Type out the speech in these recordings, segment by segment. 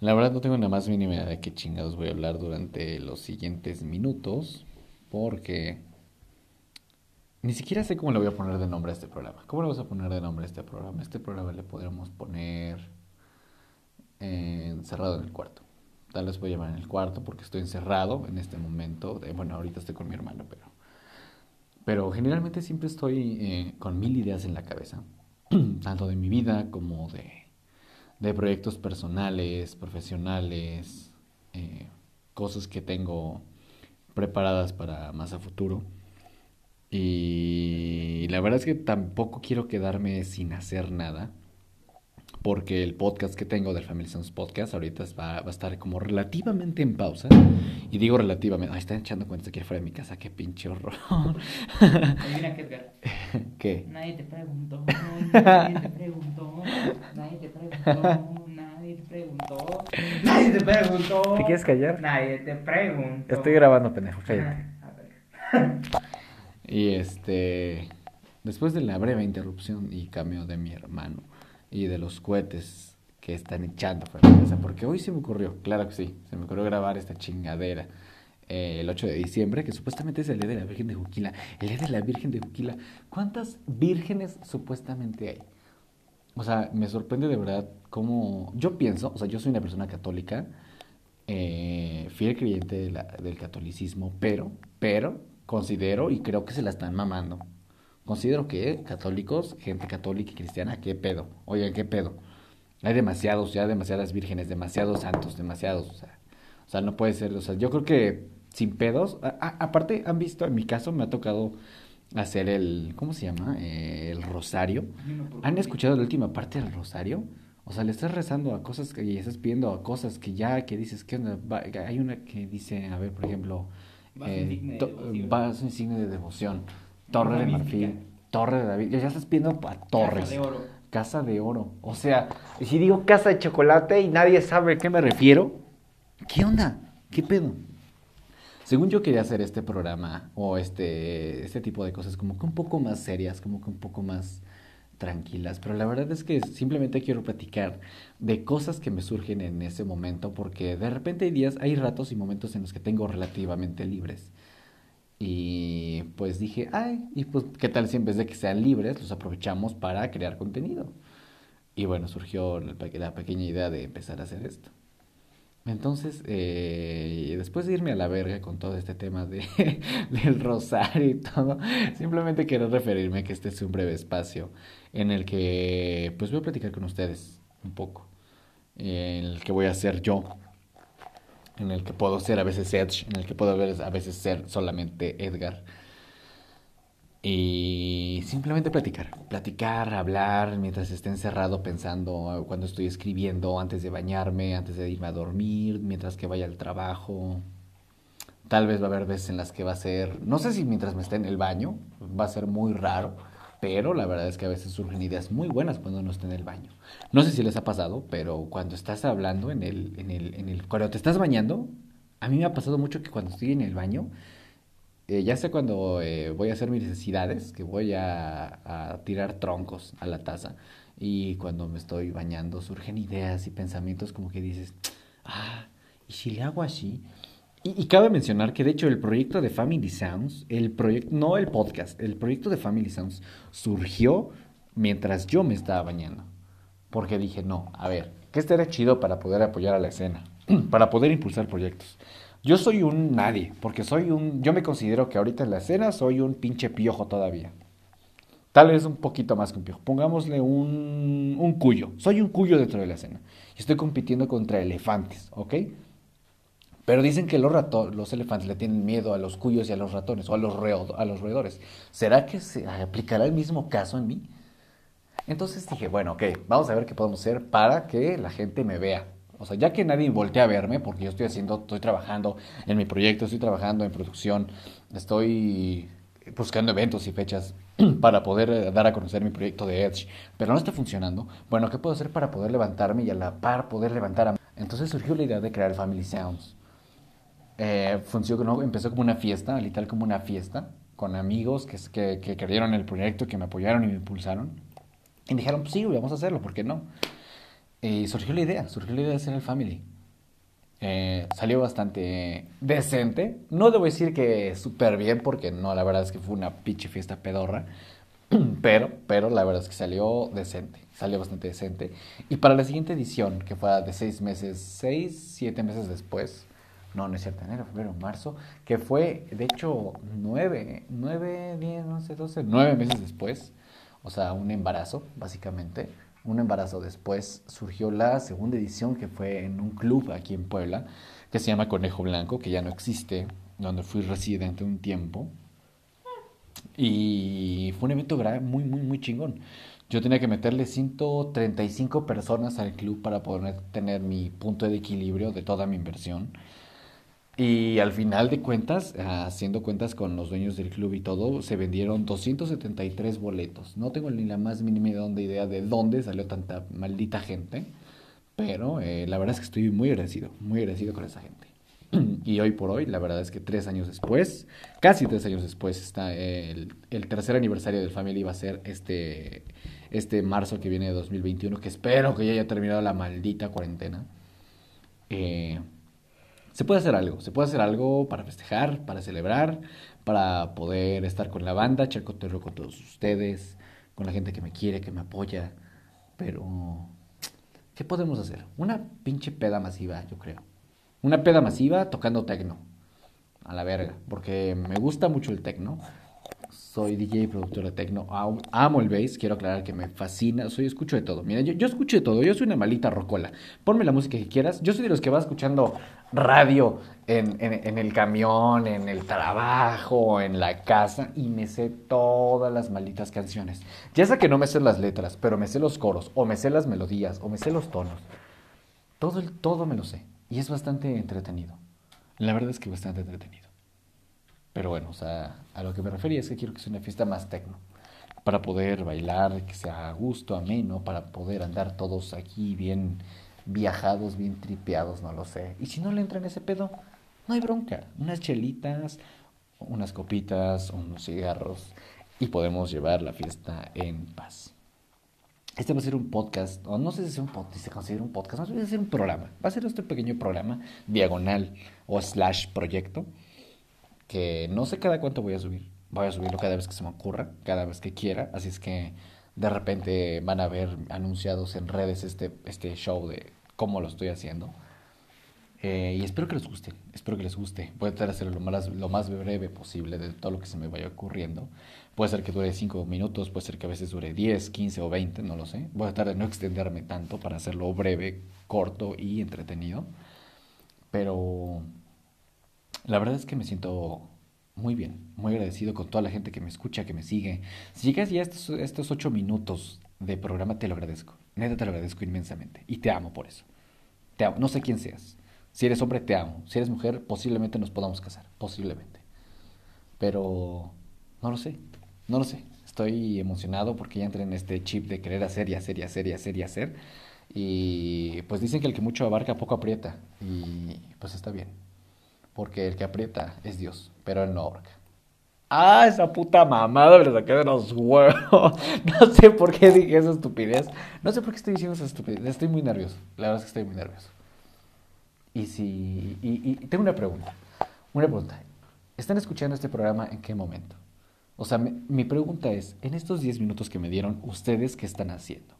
La verdad no tengo nada más mínima idea de qué chingados voy a hablar durante los siguientes minutos, porque ni siquiera sé cómo le voy a poner de nombre a este programa. ¿Cómo le vamos a poner de nombre a este programa? Este programa le podríamos poner encerrado en el cuarto. Tal vez voy a llamar en el cuarto porque estoy encerrado en este momento. bueno, ahorita estoy con mi hermano, pero... Pero generalmente siempre estoy eh, con mil ideas en la cabeza, tanto de mi vida como de, de proyectos personales, profesionales, eh, cosas que tengo preparadas para más a futuro. Y la verdad es que tampoco quiero quedarme sin hacer nada porque el podcast que tengo del Family Sons Podcast ahorita va, va, a estar como relativamente en pausa. Y digo relativamente, ay, están echando cuentas aquí afuera de mi casa, qué pinche horror. mira, Edgar. ¿Qué? Nadie te preguntó, nadie te preguntó, nadie te preguntó, nadie te preguntó, nadie te preguntó. ¿Te quieres callar? Nadie te preguntó. Estoy grabando, pendejo, cállate. Ah, y este, después de la breve interrupción y cambio de mi hermano y de los cohetes que están echando porque hoy se me ocurrió, claro que sí, se me ocurrió grabar esta chingadera eh, el 8 de diciembre, que supuestamente es el día de la Virgen de Juquila. El día de la Virgen de Juquila, ¿cuántas vírgenes supuestamente hay? O sea, me sorprende de verdad cómo... Yo pienso, o sea, yo soy una persona católica, eh, fiel creyente del catolicismo, pero, pero, considero y creo que se la están mamando Considero que católicos, gente católica y cristiana, ¿qué pedo? Oigan, ¿qué pedo? Hay demasiados, ya demasiadas vírgenes, demasiados santos, demasiados. O sea, o sea no puede ser. O sea, yo creo que sin pedos. aparte, han visto, en mi caso me ha tocado hacer el. ¿Cómo se llama? Eh, el rosario. ¿Han escuchado la última parte del rosario? O sea, le estás rezando a cosas que, y estás pidiendo a cosas que ya, que dices, que hay una que dice, a ver, por ejemplo, eh, vas un signo de devoción. Torre de Marfil, Torre de David. Ya estás pidiendo a torres. Casa de oro. Casa de oro. O sea, si digo casa de chocolate y nadie sabe a qué me refiero, ¿qué onda? ¿Qué pedo? Según yo quería hacer este programa o este, este tipo de cosas como que un poco más serias, como que un poco más tranquilas, pero la verdad es que simplemente quiero platicar de cosas que me surgen en ese momento porque de repente hay días, hay ratos y momentos en los que tengo relativamente libres. Y pues dije, ay, y pues, ¿qué tal si en vez de que sean libres, los aprovechamos para crear contenido? Y bueno, surgió la pequeña idea de empezar a hacer esto. Entonces, eh, después de irme a la verga con todo este tema de, del rosario y todo, simplemente quiero referirme que este es un breve espacio en el que pues voy a platicar con ustedes un poco, en el que voy a hacer yo en el que puedo ser a veces Edge, en el que puedo a veces ser solamente Edgar. Y simplemente platicar, platicar, hablar mientras esté encerrado pensando cuando estoy escribiendo, antes de bañarme, antes de irme a dormir, mientras que vaya al trabajo. Tal vez va a haber veces en las que va a ser, no sé si mientras me esté en el baño, va a ser muy raro, pero la verdad es que a veces surgen ideas muy buenas cuando uno está en el baño. No sé si les ha pasado, pero cuando estás hablando en el, en el, en el, cuando te estás bañando, a mí me ha pasado mucho que cuando estoy en el baño, eh, ya sé cuando eh, voy a hacer mis necesidades, que voy a, a, tirar troncos a la taza, y cuando me estoy bañando surgen ideas y pensamientos como que dices, ah, ¿y si le hago así? Y, cabe mencionar que de hecho el proyecto de Family Sounds, el proyecto, no el podcast, el proyecto de Family Sounds surgió mientras yo me estaba bañando. Porque dije, no, a ver, ¿qué estaría chido para poder apoyar a la escena? para poder impulsar proyectos. Yo soy un nadie, porque soy un, yo me considero que ahorita en la escena soy un pinche piojo todavía. Tal vez un poquito más que un piojo. Pongámosle un, un cuyo. Soy un cuyo dentro de la escena. Y estoy compitiendo contra elefantes, ¿ok? Pero dicen que los, los elefantes le tienen miedo a los cuyos y a los ratones o a los, a los roedores. ¿Será que se aplicará el mismo caso en mí? Entonces dije, bueno, ok, vamos a ver qué podemos hacer para que la gente me vea. O sea, ya que nadie voltea a verme, porque yo estoy haciendo, estoy trabajando en mi proyecto, estoy trabajando en producción, estoy buscando eventos y fechas para poder eh, dar a conocer mi proyecto de Edge, pero no está funcionando. Bueno, ¿qué puedo hacer para poder levantarme y a la par poder levantar a... Entonces surgió la idea de crear Family Sounds eh, funcionó, empezó como una fiesta, literal como una fiesta, con amigos que, que, que creyeron en el proyecto, que me apoyaron y me impulsaron. Y dijeron, pues sí, vamos a hacerlo, ¿por qué no? Y surgió la idea, surgió la idea de hacer el Family. Eh, salió bastante decente. No debo decir que súper bien, porque no, la verdad es que fue una pinche fiesta pedorra. Pero, pero la verdad es que salió decente, salió bastante decente. Y para la siguiente edición, que fue de seis meses, seis, siete meses después, no, no es cierto, enero, febrero, marzo, que fue, de hecho, nueve, nueve, diez, once, doce, nueve meses después, o sea, un embarazo, básicamente un embarazo después, surgió la segunda edición que fue en un club aquí en Puebla, que se llama Conejo Blanco, que ya no existe, donde fui residente un tiempo. Y fue un evento muy, muy, muy chingón. Yo tenía que meterle 135 personas al club para poder tener mi punto de equilibrio de toda mi inversión. Y al final de cuentas, haciendo cuentas con los dueños del club y todo, se vendieron 273 boletos. No tengo ni la más mínima idea de dónde salió tanta maldita gente, pero eh, la verdad es que estoy muy agradecido, muy agradecido con esa gente. Y hoy por hoy, la verdad es que tres años después, casi tres años después, está el, el tercer aniversario del Family va a ser este, este marzo que viene de 2021, que espero que ya haya terminado la maldita cuarentena. Eh, se puede hacer algo, se puede hacer algo para festejar, para celebrar, para poder estar con la banda, echar con todos ustedes, con la gente que me quiere, que me apoya, pero ¿qué podemos hacer? Una pinche peda masiva, yo creo. Una peda masiva tocando tecno. A la verga, porque me gusta mucho el tecno soy DJ productor de techno. Amo el bass, quiero aclarar que me fascina. Soy, escucho de todo. Mira, yo, escucho de todo. Yo soy una malita rocola. Ponme la música que quieras. Yo soy de los que va escuchando radio en, el camión, en el trabajo, en la casa. Y me sé todas las malditas canciones. Ya sé que no me sé las letras, pero me sé los coros, o me sé las melodías, o me sé los tonos. Todo, todo me lo sé. Y es bastante entretenido. La verdad es que bastante entretenido. Pero bueno, o sea, a lo que me refería es que quiero que sea una fiesta más tecno. Para poder bailar, que sea a gusto, ameno, para poder andar todos aquí bien viajados, bien tripeados, no lo sé. Y si no le entran ese pedo, no hay bronca. Unas chelitas, unas copitas, unos cigarros y podemos llevar la fiesta en paz. Este va a ser un podcast, o no sé si, es un podcast, se considera un podcast, no sé si ser un programa. Va a ser este pequeño programa, diagonal o slash proyecto, que no sé cada cuánto voy a subir. Voy a subirlo cada vez que se me ocurra, cada vez que quiera. Así es que de repente van a ver anunciados en redes este, este show de cómo lo estoy haciendo. Eh, y espero que les guste, espero que les guste. Voy a tratar de hacerlo lo más, lo más breve posible de todo lo que se me vaya ocurriendo. Puede ser que dure 5 minutos, puede ser que a veces dure 10, 15 o 20, no lo sé. Voy a tratar de no extenderme tanto para hacerlo breve, corto y entretenido. Pero la verdad es que me siento muy bien, muy agradecido con toda la gente que me escucha, que me sigue. Si llegas ya a estos, ocho minutos de programa, te lo agradezco. Neta, te lo agradezco inmensamente. Y te amo por eso. Te amo. No sé quién seas. Si eres hombre, te amo. Si eres mujer, posiblemente nos podamos casar. Posiblemente. Pero no lo sé. No lo sé. Estoy emocionado porque ya entré en este chip de querer hacer y hacer y hacer y hacer y hacer. Y pues dicen que el que mucho abarca poco aprieta. Y pues está bien porque el que aprieta es Dios, pero él no ahorca. Ah, esa puta mamada me la saqué de los huevos. No sé por qué dije esa estupidez. No sé por qué estoy diciendo esa estupidez. Estoy muy nervioso. La verdad es que estoy muy nervioso. Y si. Y, tengo una pregunta. Una pregunta. ¿Están escuchando este programa en qué momento? O sea, mi pregunta es: en estos 10 minutos que me dieron, ¿ustedes qué están haciendo?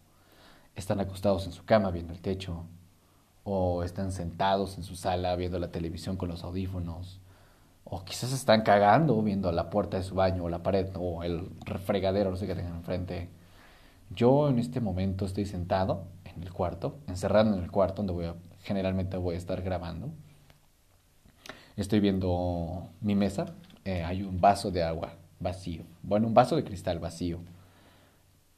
¿Están acostados en su cama viendo el techo? O están sentados en su sala viendo la televisión con los audífonos, o quizás están cagando viendo la puerta de su baño o la pared o el refregadero, no sé qué tengan enfrente. Yo en este momento estoy sentado en el cuarto, encerrado en el cuarto donde voy a, generalmente voy a estar grabando. Estoy viendo mi mesa, eh, hay un vaso de agua vacío, bueno, un vaso de cristal vacío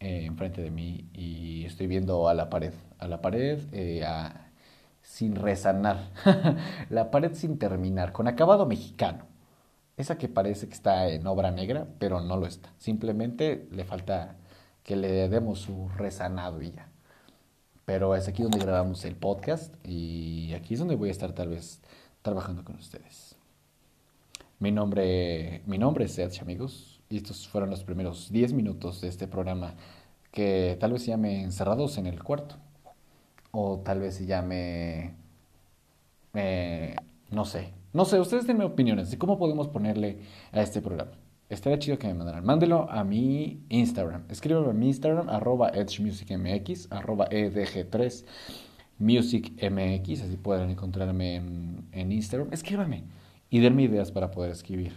eh, enfrente de mí y estoy viendo a la pared, a la pared, eh, a sin resanar, la pared sin terminar, con acabado mexicano. Esa que parece que está en obra negra, pero no lo está. Simplemente le falta que le demos su resanado y ya. Pero es aquí donde grabamos el podcast y aquí es donde voy a estar tal vez trabajando con ustedes. Mi nombre, mi nombre es Edge, amigos, y estos fueron los primeros 10 minutos de este programa que tal vez se llame Encerrados en el Cuarto o tal vez se llame, eh, no sé, no sé, ustedes denme opiniones de cómo podemos ponerle a este programa. Estaría chido que me mandaran. Mándelo a mi Instagram. Escríbeme a mi Instagram, arroba edgemusicmx, arroba edg3 musicmx, así pueden encontrarme en, en Instagram. Escríbame y denme ideas para poder escribir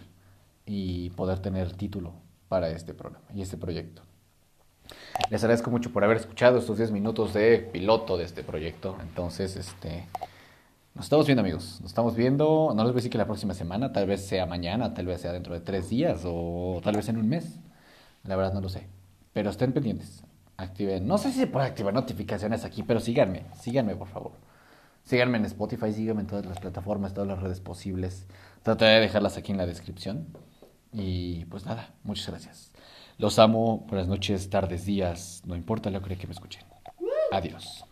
y poder tener título para este programa y este proyecto. Les agradezco mucho por haber escuchado estos 10 minutos de piloto de este proyecto. Entonces, este, nos estamos viendo, amigos. Nos estamos viendo. No les voy a decir que la próxima semana, tal vez sea mañana, tal vez sea dentro de tres días o tal vez en un mes. La verdad no lo sé. Pero estén pendientes. Activen. No sé si se puede activar notificaciones aquí, pero síganme. Síganme, por favor. Síganme en Spotify, síganme en todas las plataformas, todas las redes posibles. Trataré de dejarlas aquí en la descripción. Y pues nada, muchas gracias. Los amo. Buenas noches, tardes, días. No importa lo que me escuchen. Adiós.